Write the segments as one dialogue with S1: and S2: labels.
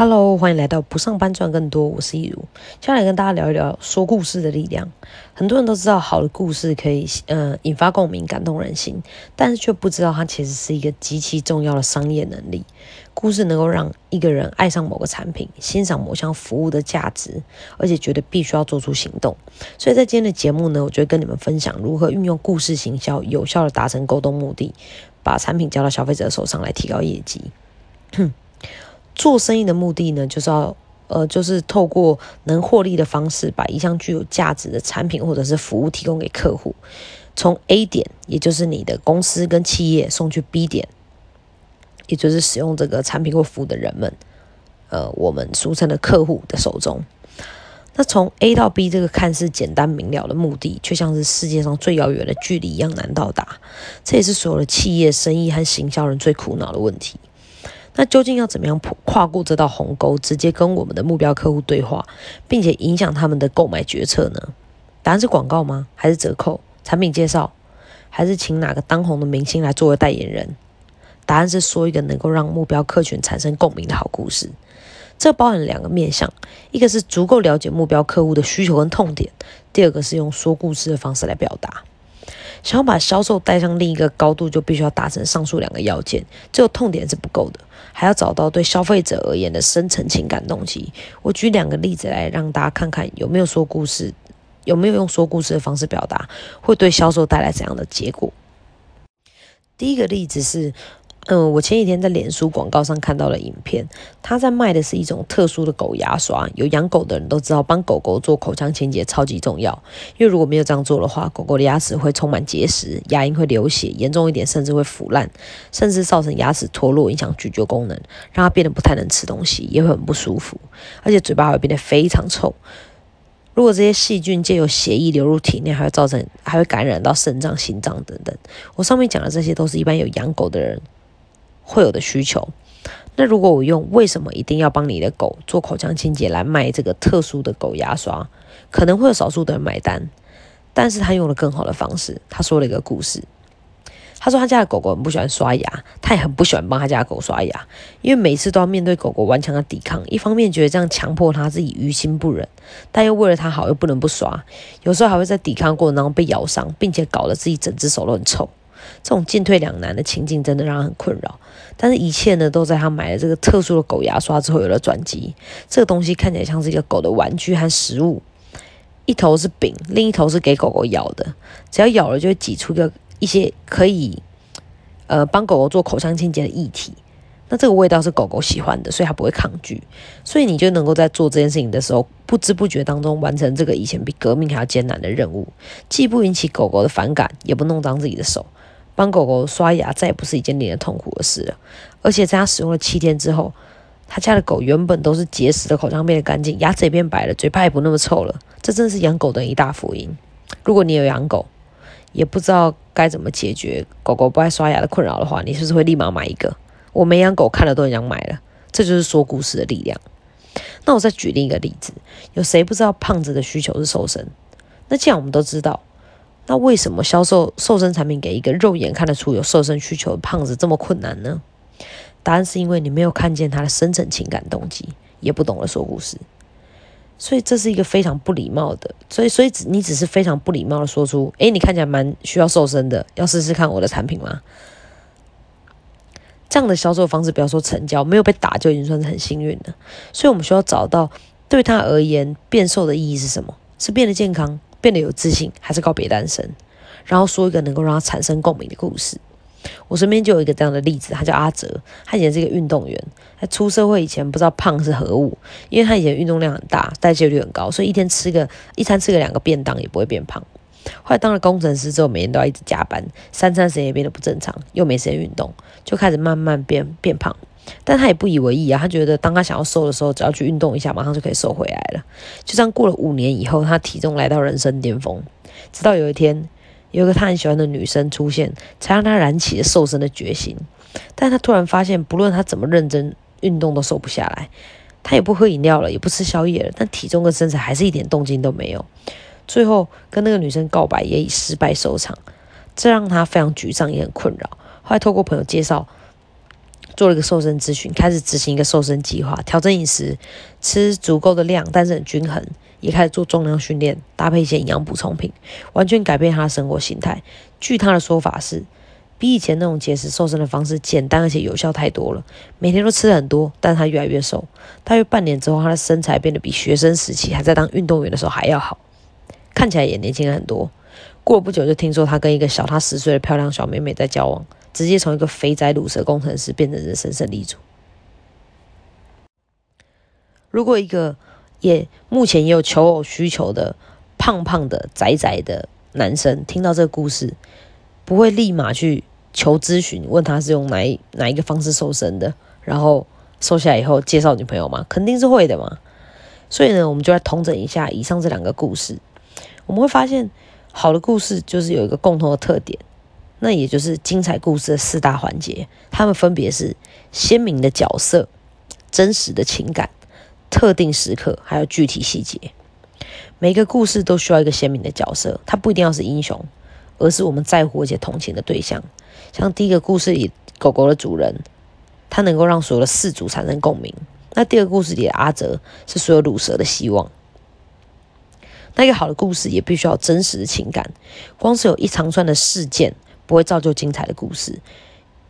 S1: Hello，欢迎来到不上班赚更多，我是易如，接下来跟大家聊一聊说故事的力量。很多人都知道好的故事可以呃引发共鸣、感动人心，但是却不知道它其实是一个极其重要的商业能力。故事能够让一个人爱上某个产品，欣赏某项服务的价值，而且觉得必须要做出行动。所以在今天的节目呢，我就会跟你们分享如何运用故事行销，有效的达成沟通目的，把产品交到消费者手上来提高业绩。做生意的目的呢，就是要呃，就是透过能获利的方式，把一项具有价值的产品或者是服务提供给客户，从 A 点，也就是你的公司跟企业送去 B 点，也就是使用这个产品或服务的人们，呃，我们俗称的客户的手中。那从 A 到 B 这个看似简单明了的目的，却像是世界上最遥远的距离一样难到达。这也是所有的企业生意和行销人最苦恼的问题。那究竟要怎么样跨过这道鸿沟，直接跟我们的目标客户对话，并且影响他们的购买决策呢？答案是广告吗？还是折扣？产品介绍？还是请哪个当红的明星来作为代言人？答案是说一个能够让目标客群产生共鸣的好故事。这包含两个面向：一个是足够了解目标客户的需求跟痛点；第二个是用说故事的方式来表达。想要把销售带上另一个高度，就必须要达成上述两个要件。只有痛点是不够的，还要找到对消费者而言的深层情感动机。我举两个例子来让大家看看有没有说故事，有没有用说故事的方式表达，会对销售带来怎样的结果。第一个例子是。嗯，我前几天在脸书广告上看到了影片，他在卖的是一种特殊的狗牙刷。有养狗的人都知道，帮狗狗做口腔清洁超级重要，因为如果没有这样做的话，狗狗的牙齿会充满结石，牙龈会流血，严重一点甚至会腐烂，甚至造成牙齿脱落，影响咀嚼功能，让它变得不太能吃东西，也会很不舒服，而且嘴巴会变得非常臭。如果这些细菌借由血液流入体内，还会造成还会感染到肾脏、心脏等等。我上面讲的这些都是一般有养狗的人。会有的需求。那如果我用为什么一定要帮你的狗做口腔清洁来卖这个特殊的狗牙刷，可能会有少数的人买单。但是他用了更好的方式，他说了一个故事。他说他家的狗狗很不喜欢刷牙，他也很不喜欢帮他家的狗刷牙，因为每次都要面对狗狗顽强的抵抗。一方面觉得这样强迫他自己于心不忍，但又为了他好又不能不刷。有时候还会在抵抗过程当中被咬伤，并且搞得自己整只手都很臭。这种进退两难的情境真的让他很困扰，但是一切呢都在他买了这个特殊的狗牙刷之后有了转机。这个东西看起来像是一个狗的玩具和食物，一头是饼，另一头是给狗狗咬的，只要咬了就会挤出一个一些可以呃帮狗狗做口腔清洁的液体。那这个味道是狗狗喜欢的，所以它不会抗拒，所以你就能够在做这件事情的时候不知不觉当中完成这个以前比革命还要艰难的任务，既不引起狗狗的反感，也不弄脏自己的手。帮狗狗刷牙再也不是一件令人痛苦的事了，而且在他使用了七天之后，他家的狗原本都是结石的口腔变得干净，牙齿也变白了，嘴巴也不那么臭了。这真的是养狗的一大福音。如果你有养狗，也不知道该怎么解决狗狗不爱刷牙的困扰的话，你是不是会立马买一个？我没养狗，看了都很想买了。这就是说故事的力量。那我再举另一个例子，有谁不知道胖子的需求是瘦身？那既然我们都知道。那为什么销售瘦身产品给一个肉眼看得出有瘦身需求的胖子这么困难呢？答案是因为你没有看见他的深层情感动机，也不懂得说故事，所以这是一个非常不礼貌的。所以，所以只你只是非常不礼貌的说出：“诶，你看起来蛮需要瘦身的，要试试看我的产品吗？”这样的销售方式，不要说成交，没有被打就已经算是很幸运了。所以我们需要找到对他而言变瘦的意义是什么？是变得健康？变得有自信，还是告别单身，然后说一个能够让他产生共鸣的故事。我身边就有一个这样的例子，他叫阿哲，他以前是一个运动员，他出社会以前不知道胖是何物，因为他以前运动量很大，代谢率很高，所以一天吃个一餐吃个两个便当也不会变胖。后来当了工程师之后，每天都要一直加班，三餐时间也变得不正常，又没时间运动，就开始慢慢变变胖。但他也不以为意啊，他觉得当他想要瘦的时候，只要去运动一下，马上就可以瘦回来了。就这样过了五年以后，他体重来到人生巅峰。直到有一天，有一个他很喜欢的女生出现，才让他燃起了瘦身的决心。但他突然发现，不论他怎么认真运动，都瘦不下来。他也不喝饮料了，也不吃宵夜了，但体重跟身材还是一点动静都没有。最后跟那个女生告白，也以失败收场，这让他非常沮丧，也很困扰。后来透过朋友介绍。做了一个瘦身咨询，开始执行一个瘦身计划，调整饮食，吃足够的量，但是很均衡，也开始做重量训练，搭配一些营养补充品，完全改变他的生活形态。据他的说法是，比以前那种节食瘦身的方式简单而且有效太多了。每天都吃很多，但他越来越瘦。大约半年之后，他的身材变得比学生时期还在当运动员的时候还要好，看起来也年轻了很多。过了不久，就听说他跟一个小他十岁的漂亮小妹妹在交往。直接从一个肥仔卤蛇工程师变成人生胜利组。如果一个也目前也有求偶需求的胖胖的仔仔的男生听到这个故事，不会立马去求咨询，问他是用哪一哪一个方式瘦身的，然后瘦下来以后介绍女朋友吗？肯定是会的嘛。所以呢，我们就来统整一下以上这两个故事，我们会发现好的故事就是有一个共同的特点。那也就是精彩故事的四大环节，它们分别是鲜明的角色、真实的情感、特定时刻，还有具体细节。每个故事都需要一个鲜明的角色，它不一定要是英雄，而是我们在乎而且同情的对象。像第一个故事里狗狗的主人，他能够让所有的饲主产生共鸣。那第二个故事里的阿哲是所有乳蛇的希望。那一个好的故事也必须要真实的情感，光是有一长串的事件。不会造就精彩的故事。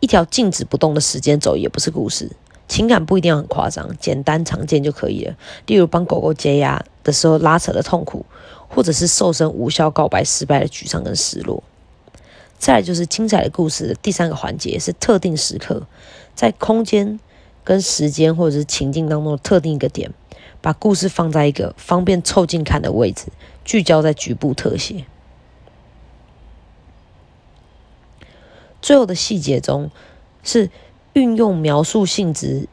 S1: 一条静止不动的时间轴也不是故事。情感不一定要很夸张，简单常见就可以了。例如帮狗狗解压的时候拉扯的痛苦，或者是瘦身无效告白失败的沮丧跟失落。再来就是精彩的故事的第三个环节是特定时刻，在空间跟时间或者是情境当中的特定一个点，把故事放在一个方便凑近看的位置，聚焦在局部特写。最后的细节中，是运用描述性质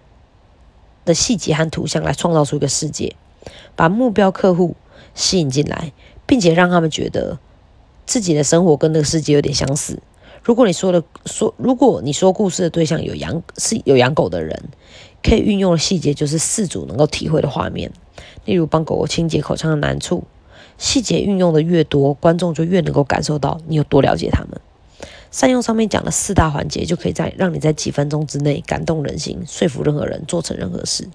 S1: 的细节和图像来创造出一个世界，把目标客户吸引进来，并且让他们觉得自己的生活跟那个世界有点相似。如果你说的说，如果你说故事的对象有养是有养狗的人，可以运用的细节就是四组能够体会的画面，例如帮狗狗清洁口腔的难处。细节运用的越多，观众就越能够感受到你有多了解他们。善用上面讲的四大环节，就可以在让你在几分钟之内感动人心，说服任何人做成任何事。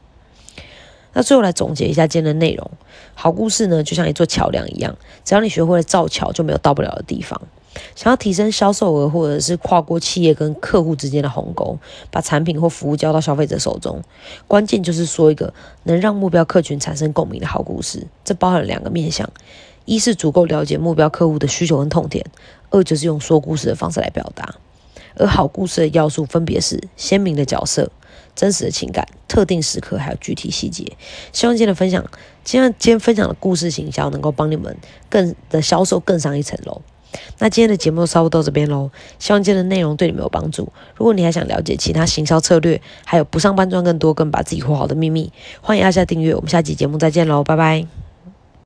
S1: 那最后来总结一下今天的内容：好故事呢，就像一座桥梁一样，只要你学会了造桥，就没有到不了的地方。想要提升销售额，或者是跨过企业跟客户之间的鸿沟，把产品或服务交到消费者手中，关键就是说一个能让目标客群产生共鸣的好故事。这包含两个面向。一是足够了解目标客户的需求跟痛点，二就是用说故事的方式来表达。而好故事的要素分别是鲜明的角色、真实的情感、特定时刻还有具体细节。希望今天的分享，今天今天分享的故事形象能够帮你们更的销售更上一层楼。那今天的节目就差不多到这边喽，希望今天的内容对你们有帮助。如果你还想了解其他行销策略，还有不上班赚更多、更把自己活好的秘密，欢迎按下订阅。我们下期节目再见喽，拜拜。